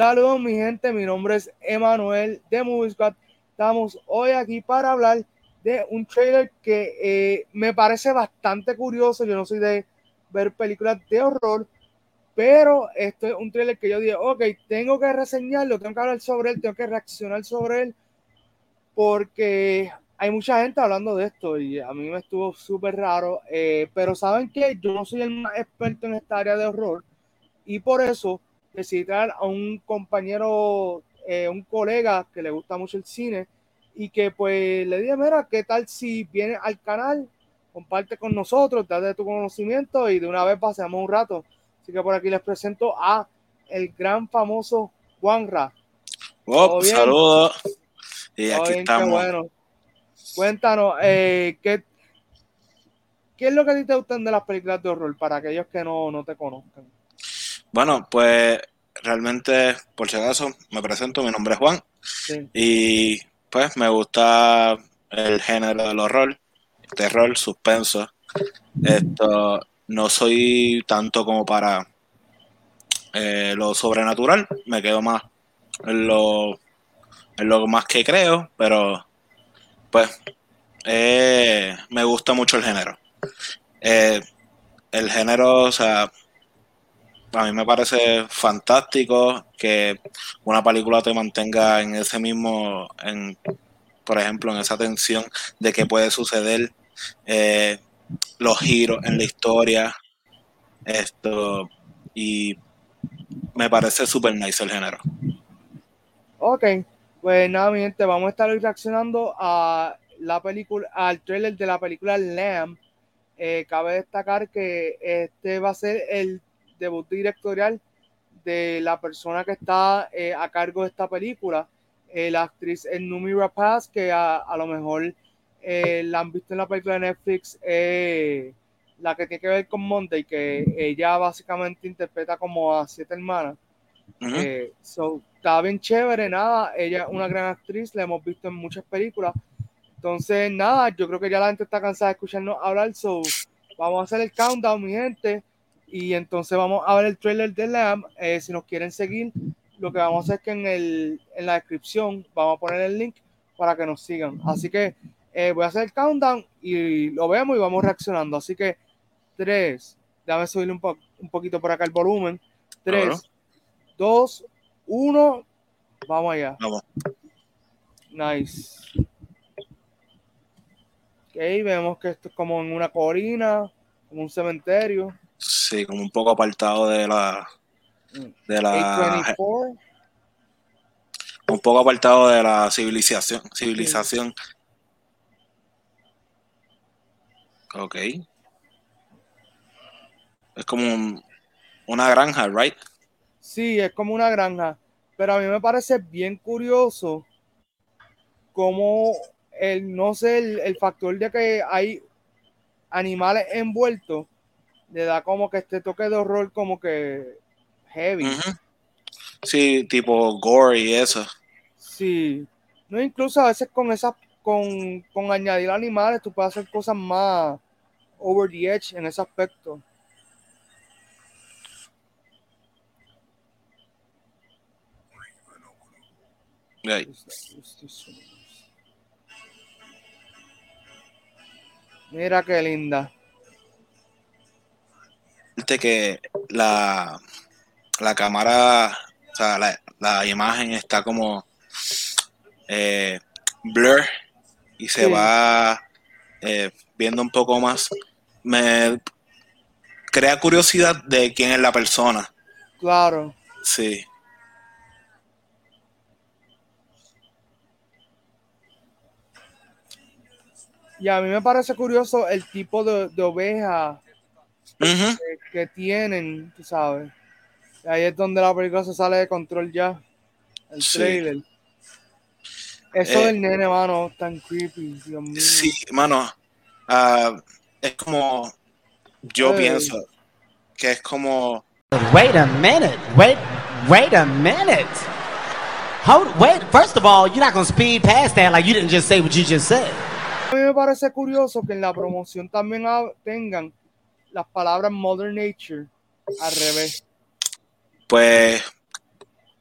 Saludos mi gente, mi nombre es Emanuel de Movie Estamos hoy aquí para hablar de un trailer que eh, me parece bastante curioso. Yo no soy de ver películas de horror, pero esto es un trailer que yo dije, ok, tengo que reseñarlo, tengo que hablar sobre él, tengo que reaccionar sobre él, porque hay mucha gente hablando de esto y a mí me estuvo súper raro, eh, pero saben que yo no soy el más experto en esta área de horror y por eso traer a un compañero, eh, un colega que le gusta mucho el cine y que pues le dije, mira, ¿qué tal si vienes al canal? Comparte con nosotros, date tu conocimiento y de una vez pasemos un rato. Así que por aquí les presento a el gran famoso Juanra. Oh, saludos. Y aquí estamos. Bueno. Cuéntanos, eh, ¿qué, ¿qué es lo que a ti te gustan de las películas de horror para aquellos que no, no te conozcan? Bueno, pues realmente, por si acaso, me presento, mi nombre es Juan. Y pues me gusta el género del horror, terror, suspenso. Esto no soy tanto como para eh, lo sobrenatural, me quedo más en lo, en lo más que creo, pero pues eh, me gusta mucho el género. Eh, el género, o sea, a mí me parece fantástico que una película te mantenga en ese mismo, en, por ejemplo, en esa tensión de qué puede suceder, eh, los giros en la historia, esto, y me parece súper nice el género. Ok, pues nada, mi gente, vamos a estar reaccionando a la película, al trailer de la película Lamb. Eh, cabe destacar que este va a ser el debut directorial de la persona que está eh, a cargo de esta película, eh, la actriz Numi Rapaz, que a, lo mejor eh, la han visto en la película de Netflix, la que tiene que ver con Monday, que ella básicamente interpreta como a siete hermanas. so, está bien chévere, nada, ella es una gran actriz, la hemos visto en muchas películas. Entonces, nada, yo creo que ya la gente está cansada de escucharnos hablar, so vamos a hacer el countdown, mi gente. Y entonces vamos a ver el trailer de Lamb. Eh, si nos quieren seguir, lo que vamos a hacer es que en, el, en la descripción vamos a poner el link para que nos sigan. Así que eh, voy a hacer el countdown y lo vemos y vamos reaccionando. Así que 3, déjame subirle un, un poquito por acá el volumen. 3, 2, 1, vamos allá. Vamos. Nice. Ok, vemos que esto es como en una colina, como un cementerio. Sí, como un poco apartado de la. De la. Un poco apartado de la civilización. Civilización. Ok. Es como una granja, ¿right? Sí, es como una granja. Pero a mí me parece bien curioso como el, no sé, el, el factor de que hay animales envueltos le da como que este toque de horror como que heavy. Sí, tipo gore y eso. Sí. No, incluso a veces con esas, con, con añadir animales, tú puedes hacer cosas más over the edge en ese aspecto. Mira qué linda que la, la cámara, o sea, la, imagen está como eh, blur y se va eh, viendo un poco más. Me crea curiosidad de quién es la persona. Claro. Sí. Y a mí me parece curioso el tipo de, de oveja que, tienen, tú sabes. ahí es donde la película se sale de control ya. El trailer. Eso eh, del nene, mano, tan creepy, Dios mío. Sí, mano. Ah, es como. Yo pienso que es como. Wait a minute. Wait, wait a minute. Hold, wait, first of all, you're not going to speed past that like you didn't just say what you just said. A mí me parece curioso que en la promoción también tengan las palabras Mother Nature al revés. Pues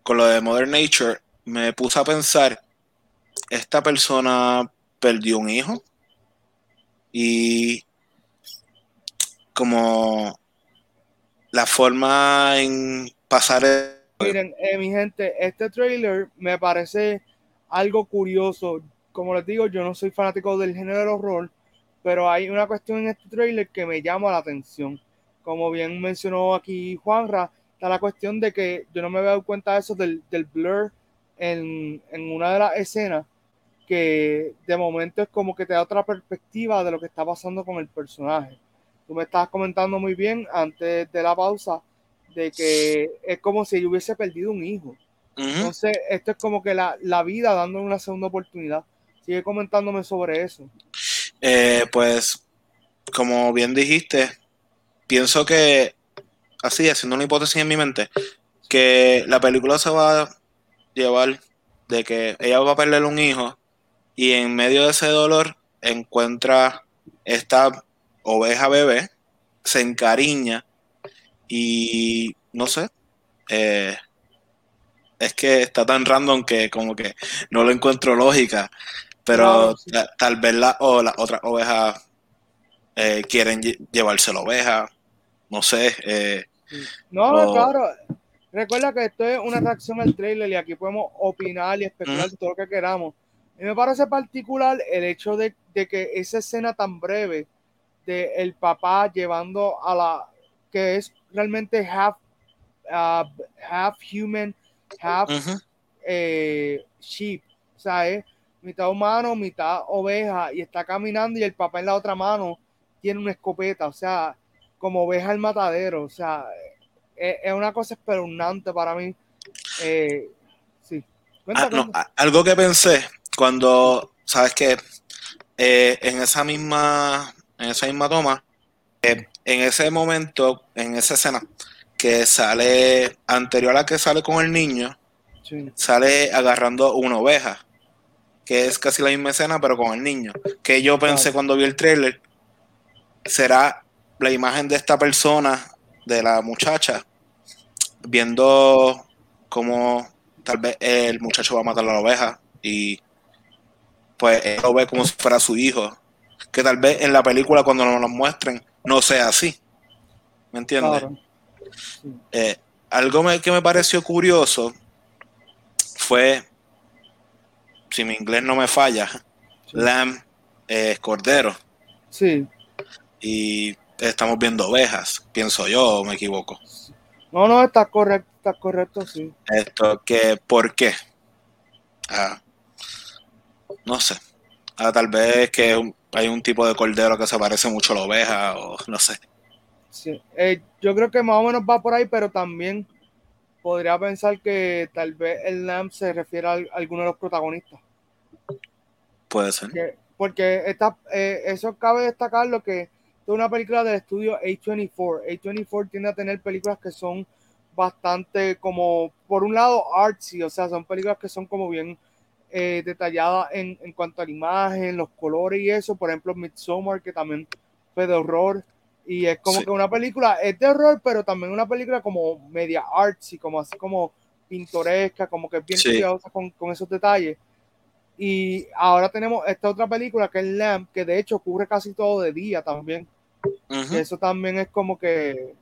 con lo de Mother Nature, me puse a pensar, esta persona perdió un hijo y como la forma en pasar... Miren, eh, mi gente, este trailer me parece algo curioso. Como les digo, yo no soy fanático del género de horror, pero hay una cuestión en este trailer que me llama la atención. Como bien mencionó aquí Juanra, está la cuestión de que yo no me había dado cuenta de eso del, del blur en, en, una de las escenas, que de momento es como que te da otra perspectiva de lo que está pasando con el personaje. Tú me estabas comentando muy bien antes de la pausa de que es como si yo hubiese perdido un hijo. Entonces, esto es como que la, la vida dándole una segunda oportunidad. Sigue comentándome sobre eso. Eh, pues, como bien dijiste, pienso que, así, haciendo una hipótesis en mi mente, que la película se va a llevar de que ella va a perder un hijo y en medio de ese dolor encuentra esta oveja bebé, se encariña y no sé, eh, es que está tan random que como que no lo encuentro lógica. Pero tal vez la, o las otras ovejas eh, quieren llevarse la oveja. No sé. Eh, no, claro. Recuerda que esto es una reacción al trailer y aquí podemos opinar y especular todo lo que queramos. Y me parece particular el hecho de, que esa escena tan breve de el papá llevando a la que es realmente half, uh, half human, half eh, sheep, o sea, es mitad humano, mitad oveja, y está caminando y el papá en la otra mano tiene una escopeta, o sea, como oveja al matadero, o sea, es, una cosa espeluznante para mí. Eh, sí. Ah, algo que pensé cuando, sabes que eh, en esa misma, en esa misma toma, en ese momento, en esa escena, que sale anterior a la que sale con el niño, sale agarrando una oveja, que es casi la misma escena, pero con el niño. Que yo pensé cuando vi el trailer, será la imagen de esta persona, de la muchacha, viendo cómo tal vez el muchacho va a matar a la oveja y pues él lo ve como si fuera su hijo. Que tal vez en la película cuando nos lo muestren no sea así. ¿Me entiendes? Eh, algo que me pareció curioso fue, si mi inglés no me falla, lamb es cordero. Sí. Y estamos viendo ovejas, pienso yo, o me equivoco. No, no, está correcto, está correcto, sí. Esto, que, ¿por qué? Ah, no sé. Ah, tal vez que hay un tipo de cordero que se parece mucho a la oveja, o no sé. Sí. Eh, yo creo que más o menos va por ahí, pero también podría pensar que tal vez el Lamb se refiere a, alguno de los protagonistas. Puede ser. porque esta, eh, eso cabe destacar lo que es una película del estudio A24. A24 tiende a tener películas que son bastante como, por un lado, artsy, o sea, son películas que son como bien eh, detalladas en, en, cuanto a la imagen, los colores y eso. Por ejemplo, Midsommar, que también fue de horror. Y es como que una película, es de horror, pero también una película como media artsy, como así como pintoresca, como que bien cuidadosa con, con, esos detalles. Y ahora tenemos esta otra película que es Lamp, que de hecho ocurre casi todo de día también. y eso también es como que.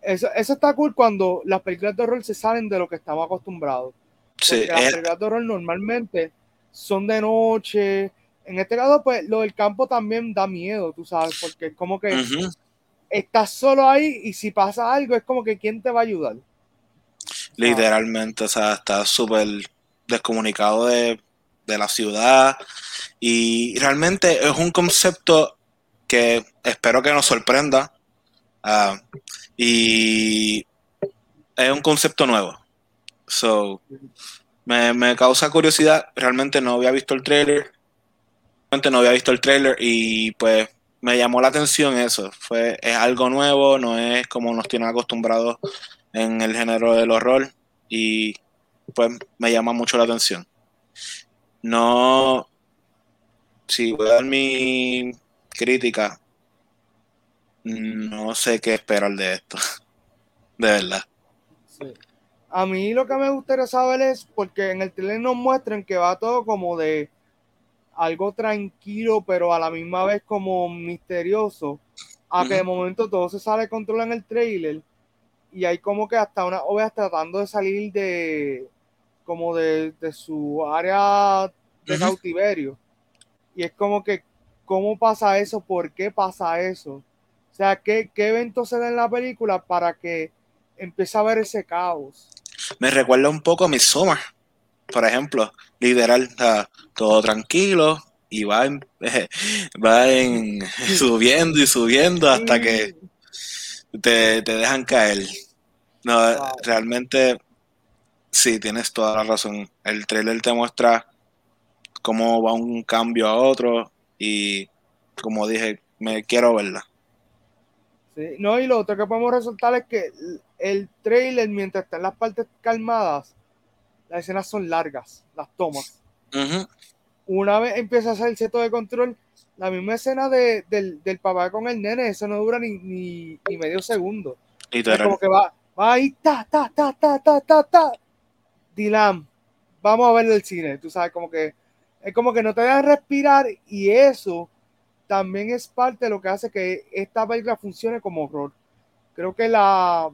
Eso, eso está cool cuando las películas de horror se salen de lo que estamos acostumbrados. Sí, las películas de horror normalmente son de noche. En este caso, pues lo del campo también da miedo, tú sabes, porque es como que estás solo ahí y si pasa algo es como que ¿quién te va a ayudar? Literalmente, o sea, estás súper descomunicado de, la ciudad y realmente es un concepto que espero que nos sorprenda ah, y es un concepto nuevo. So, me, me, causa curiosidad. Realmente no había visto el trailer. Realmente no había visto el trailer y pues me llamó la atención eso. Fue, es algo nuevo, no es como nos tienen acostumbrados en el género del horror y pues me llama mucho la atención. No, si voy a dar mi crítica, no sé qué esperar de esto, de verdad. A mí lo que me gustaría saber es, porque en el trailer nos muestran que va todo como de algo tranquilo, pero a la misma vez como misterioso, a que de momento todo se sale de control en el trailer y hay como que hasta una ovejas tratando de salir de como de, su área de cautiverio. Y es como que, ¿cómo pasa eso? ¿Por qué pasa eso? O sea, ¿qué, qué evento se da en la película para que empiece a haber ese caos? Me recuerda un poco a Midsommar, por ejemplo, literal, todo tranquilo y va, va subiendo y subiendo hasta que te, dejan caer. No, realmente sí, tienes toda la razón. El trailer te muestra cómo va un cambio a otro y como dije, me quiero verla. Sí, no, y lo otro que podemos resaltar es que el trailer, mientras está en las partes calmadas, las escenas son largas, las tomas. Una vez empieza a hacer el seto de control, la misma escena de, del, papá con el nene, eso no dura ni, ni, medio segundo. Es como que va, va ahí, ta, ta, ta, ta, ta, ta, ta. Dylan, vamos a ver el cine, tú sabes, como que es como que no te dejan respirar y eso también es parte de lo que hace que esta película funcione como horror. Creo que la,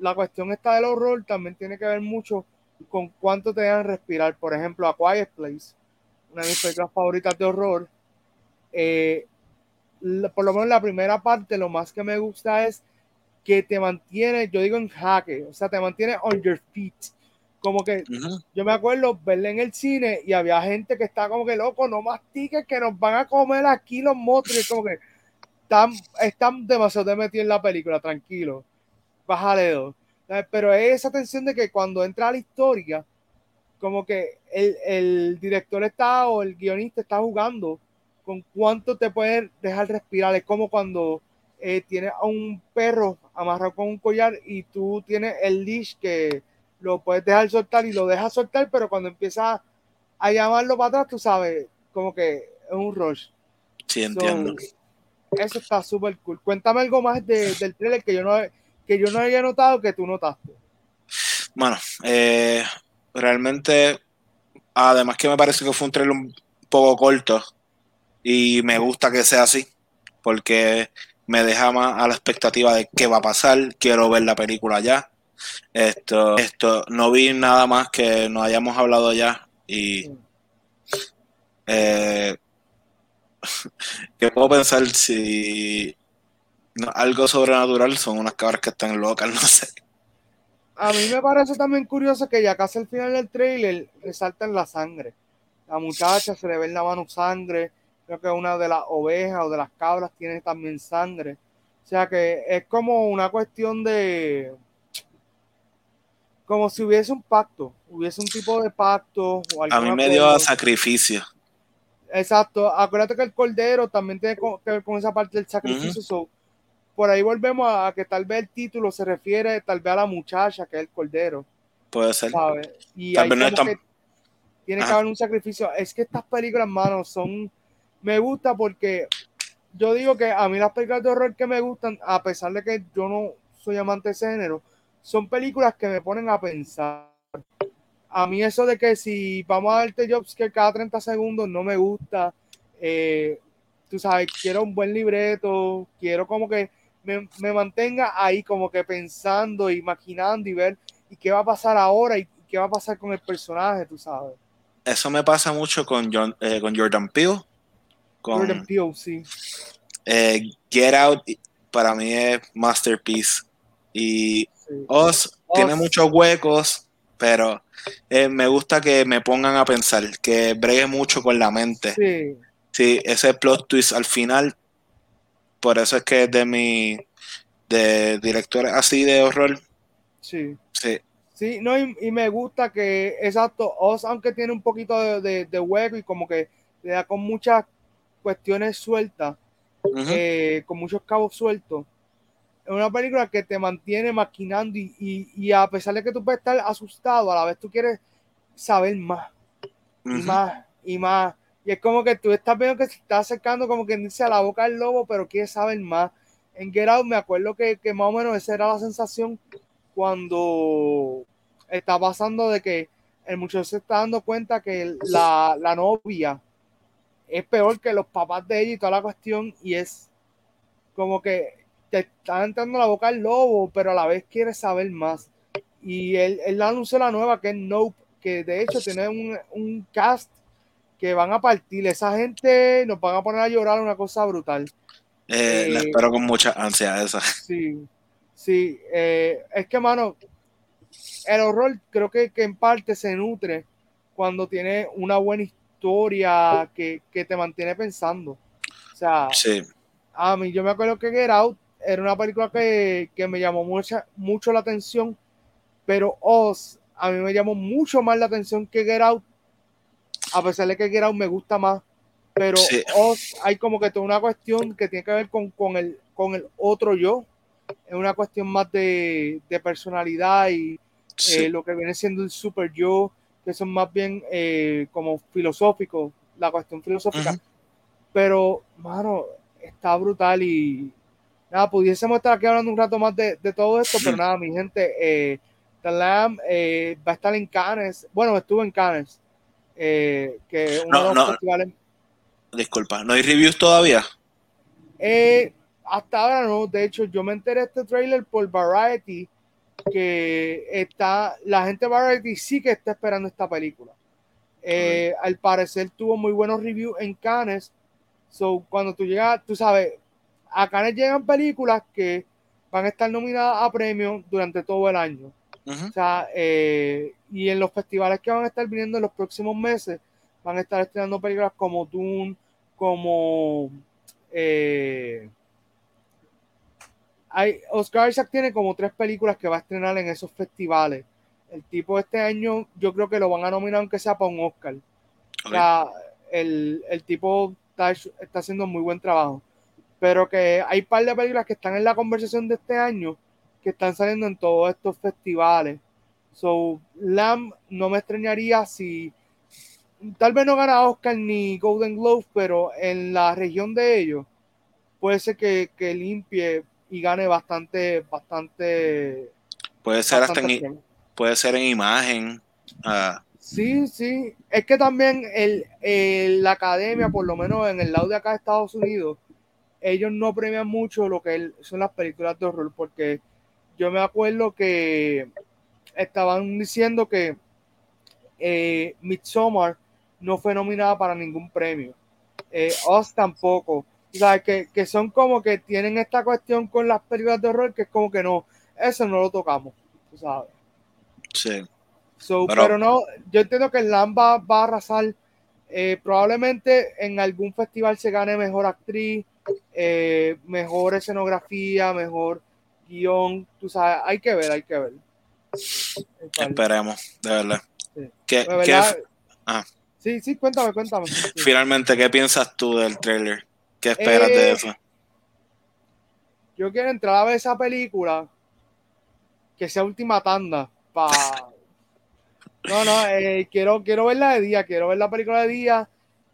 la cuestión esta del horror también tiene que ver mucho con cuánto te dejan respirar. Por ejemplo, A Quiet Place, una de mis películas favoritas de horror. Eh, por lo menos la primera parte, lo más que me gusta es que te mantiene, yo digo en jaque, o sea, te mantiene on your feet. Como que yo me acuerdo verla en el cine y había gente que está como que loco, no mastiques que nos van a comer aquí los monstruos. Como que están, están demasiado metidos en la película, tranquilo. Bájale dos. Pero es esa tensión de que cuando entra a la historia, como que el, el director está o el guionista está jugando con cuánto te puede dejar respirar. Es como cuando eh, tienes a un perro amarrado con un collar y tú tienes el leash que lo puedes dejar soltar y lo dejas soltar, pero cuando empiezas a llamarlo para atrás, tú sabes, como que es un rush. Sí, entiendo. eso está súper cool. Cuéntame algo más del trailer que yo no que yo no había notado que tú notaste. Bueno, eh, realmente, además que me parece que fue un trailer un poco corto y me gusta que sea así, porque me deja más a la expectativa de qué va a pasar, quiero ver la película ya. Esto, esto, no vi nada más que nos hayamos hablado ya y eh, que puedo pensar si algo sobrenatural son unas cabras que están locas, no sé. A mí me parece también curioso que ya casi al final del trailer resaltan la sangre. La muchacha se le ve en la mano sangre, creo que una de las ovejas o de las cabras tiene también sangre. O sea que es como una cuestión de, como si hubiese un pacto, hubiese un tipo de pacto. O a mí me dio sacrificio. Exacto, acuérdate que el cordero también tiene que ver con esa parte del sacrificio. Por ahí volvemos a que tal vez el título se refiere tal vez a la muchacha que es el cordero. Puede ser. Y tal vez no que tiene que haber un sacrificio. Es que estas películas, mano, son. Me gusta porque yo digo que a mí las películas de horror que me gustan, a pesar de que yo no soy amante de ese género, son películas que me ponen a pensar. A mí eso de que si vamos a darte jobs que cada 30 segundos no me gusta. Eh, tú sabes, quiero un buen libreto, quiero como que me, mantenga ahí como que pensando, imaginando y ver y qué va a pasar ahora y qué va a pasar con el personaje, tú sabes. Eso me pasa mucho con, eh, con Jordan Peele. Con, Jordan Peele, sí. Eh, Get Out para mí es masterpiece. Y Oz, tiene muchos huecos, pero eh, me gusta que me pongan a pensar, que bregue mucho con la mente. Sí. Sí, ese plot twist al final, por eso es que es de mi de directores así de horror. Sí. Sí. Sí, no, y, me gusta que, exacto, Oz, aunque tiene un poquito de, hueco y como que le da con muchas cuestiones sueltas, eh, con muchos cabos sueltos, es una película que te mantiene maquinando y, a pesar de que tú puedes estar asustado, a la vez tú quieres saber más y más y más. Y es como que tú estás viendo que se está acercando como que dice a la boca del lobo, pero quieres saber más. En Get Out me acuerdo que, más o menos esa era la sensación cuando está pasando de que el muchacho se está dando cuenta que la, la novia es peor que los papás de ella y toda la cuestión y es como que te está entrando la boca el lobo, pero a la vez quiere saber más. Y él, él anunció la nueva que es Nope, que de hecho tiene un, un, cast que van a partir. Esa gente nos van a poner a llorar una cosa brutal. Eh, la eh, espero con mucha ansia esa. Sí, sí. Eh, es que, mano, el horror creo que, que, en parte se nutre cuando tiene una buena historia que, que te mantiene pensando. O sea, sí. a mí yo me acuerdo que Get Out era una película que, que me llamó mucha, mucho la atención pero Oz a mí me llamó mucho más la atención que Get Out, a pesar de que Get Out me gusta más, pero Oz hay como que toda una cuestión que tiene que ver con, con, el, con el otro yo, es una cuestión más de, de personalidad y eh, lo que viene siendo el super yo, que son más bien eh, como filosóficos, la cuestión filosófica. Pero, mano, está brutal y nada, pudiésemos estar aquí hablando un rato más de, de todo esto, pero nada, mi gente, eh, Lamb eh, va a estar en Cannes. Bueno, estuvo en Cannes. Eh, que uno no, festivales... Disculpa, ¿no hay reviews todavía? Eh, hasta ahora no. De hecho, yo me enteré de este trailer por Variety. Que está, la gente de Variety sí que está esperando esta película. Al parecer tuvo muy buenos reviews en Cannes. So, cuando tú llegas, tú sabes, a Cannes llegan películas que van a estar nominadas a premios durante todo el año. O sea, eh, y en los festivales que van a estar viniendo en los próximos meses, van a estar estrenando películas como Dune, como eh, hay, Oscar Isaac tiene como tres películas que va a estrenar en esos festivales. El tipo este año yo creo que lo van a nominar aunque sea para un Oscar. O sea, el, el tipo está, está, haciendo muy buen trabajo. Pero que hay un par de películas que están en la conversación de este año que están saliendo en todos estos festivales. So, Lamb no me extrañaría si tal vez no gana Oscar ni Golden Globe, pero en la región de ellos puede ser que, que limpie y gane bastante, bastante. Puede ser hasta en, puede ser en imagen. Uh. Sí, sí. Es que también el, la academia, por lo menos en el lado de acá de Estados Unidos, ellos no premian mucho lo que son las películas de horror porque yo me acuerdo que estaban diciendo que eh, Midsommar no fue nominada para ningún premio. Eh, Oz tampoco. O sea, que, que, son como que tienen esta cuestión con las películas de horror que es como que no, eso no lo tocamos, tú sabes. Sí. pero, no, yo entiendo que el Lamba va a arrasar. Eh, probablemente en algún festival se gane mejor actriz, eh, mejor escenografía, mejor guion, tú sabes, hay que ver, hay que ver. Esperemos, de verdad. Sí. ¿Qué, ¿qué ah. sí, sí, cuéntame, cuéntame. Finalmente, ¿qué piensas tú del trailer? ¿Qué esperas de eh, eso? Yo quiero entrar a ver esa película que sea última tanda para no, no, eh, quiero, quiero verla de día, quiero ver la película de día,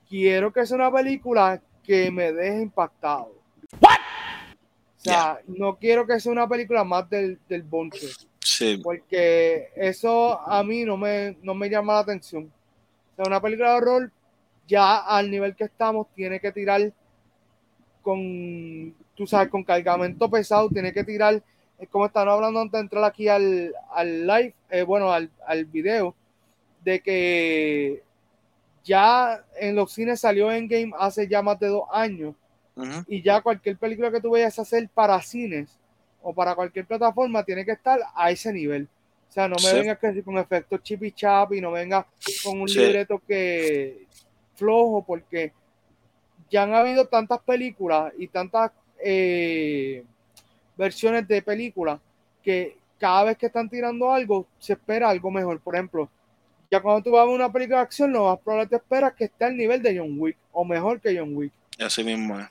quiero que sea una película que me deje impactado. O sea, no quiero que sea una película más del, del bonche. Sí. Porque eso a mí no me, no me llama la atención. O sea, una película de horror, ya al nivel que estamos, tiene que tirar con, tú sabes, con cargamento pesado, tiene que tirar, es como están hablando antes de entrar aquí al, al live, eh, bueno, al, al video, de que ya en los cines salió en game hace ya más de dos años y ya cualquier película que tú vayas a hacer para cines o para cualquier plataforma tiene que estar a ese nivel. O sea, no me vengas con efectos chip y chap y no vengas con un libreto que flojo, porque ya han habido tantas películas y tantas eh, versiones de películas que cada vez que están tirando algo, se espera algo mejor. Por ejemplo, ya cuando tú vas a ver una película de acción, lo más probable te esperas que esté al nivel de John Wick o mejor que John Wick. Así mismo es.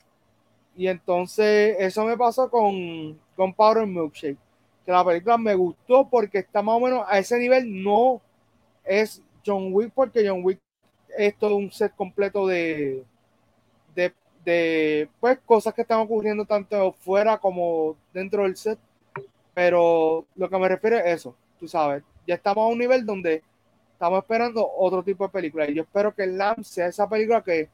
Y entonces eso me pasó con, con Powder Milkshake. Que la película me gustó porque está más o menos a ese nivel. No es John Wick porque John Wick es todo un set completo de, de, de pues, cosas que están ocurriendo tanto fuera como dentro del set. Pero lo que me refiero es eso, tú sabes. ya estamos a un nivel donde estamos esperando otro tipo de película. Y yo espero que el LAM sea esa película que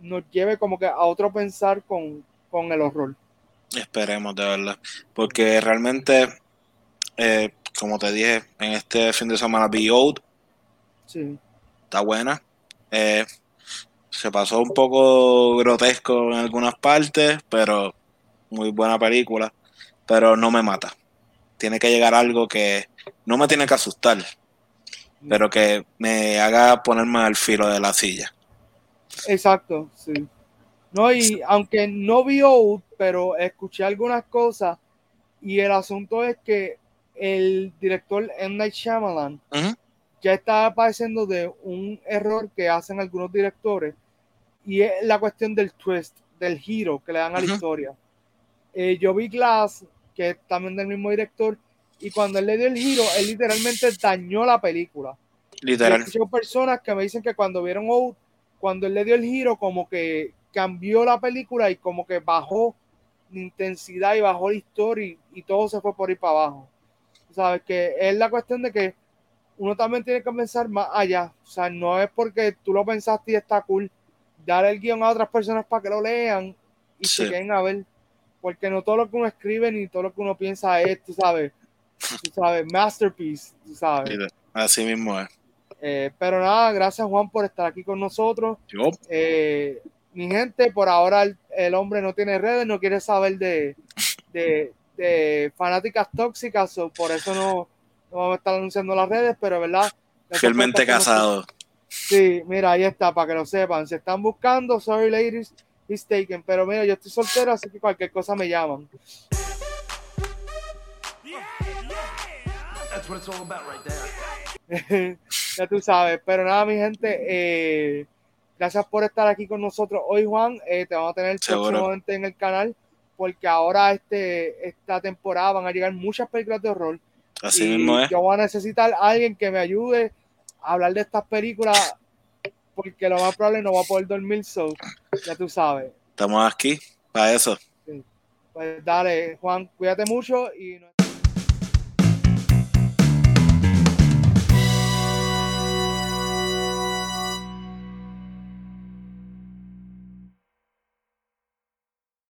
nos lleve como que a otro pensar con, con el horror. Esperemos, de verdad. Porque realmente, eh, como te dije, en este fin de semana Be Old. Sí. Está buena. Eh, se pasó un poco grotesco en algunas partes, pero muy buena película. Pero no me mata. Tiene que llegar algo que no me tiene que asustar, pero que me haga ponerme al filo de la silla. Exacto, sí. No, y aunque no vio, pero escuché algunas cosas y el asunto es que el director M. Night Shyamalan ya está padeciendo de un error que hacen algunos directores y es la cuestión del twist, del giro que le dan a la historia. Eh, yo vi Glass, que es también del mismo director, y cuando él le dio el giro, él literalmente dañó la película. Literal. Hay personas que me dicen que cuando vieron Out, cuando él le dio el giro, como que cambió la película y como que bajó la intensidad y bajó la historia y, todo se fue por ir para abajo. Sabes que es la cuestión de que uno también tiene que pensar más allá. O sea, no es porque tú lo pensaste y está cool. Dar el guion a otras personas para que lo lean y se queden a ver. Porque no todo lo que uno escribe ni todo lo que uno piensa es, tú sabes, tú sabes, masterpiece, tú sabes. Así mismo es. Eh, pero nada, gracias Juan por estar aquí con nosotros. Eh, mi gente, por ahora el, hombre no tiene redes, no quiere saber de, de, fanáticas tóxicas, por eso no, vamos a estar anunciando las redes, pero verdad. Fielmente casado. Sí, mira, ahí está, para que lo sepan. Se están buscando, sorry ladies, he's taken. Pero mira, yo estoy soltero, así que cualquier cosa me llaman. ya tú sabes. Pero nada, mi gente, eh, gracias por estar aquí con nosotros hoy, Juan. Eh, te vamos a tener próximamente en el canal, porque ahora este, esta temporada van a llegar muchas películas de horror. Así mismo es. Yo voy a necesitar a alguien que me ayude a hablar de estas películas, porque lo más probable no va a poder dormir, so, ya tú sabes. Estamos aquí para eso. Pues dale, Juan, cuídate mucho y...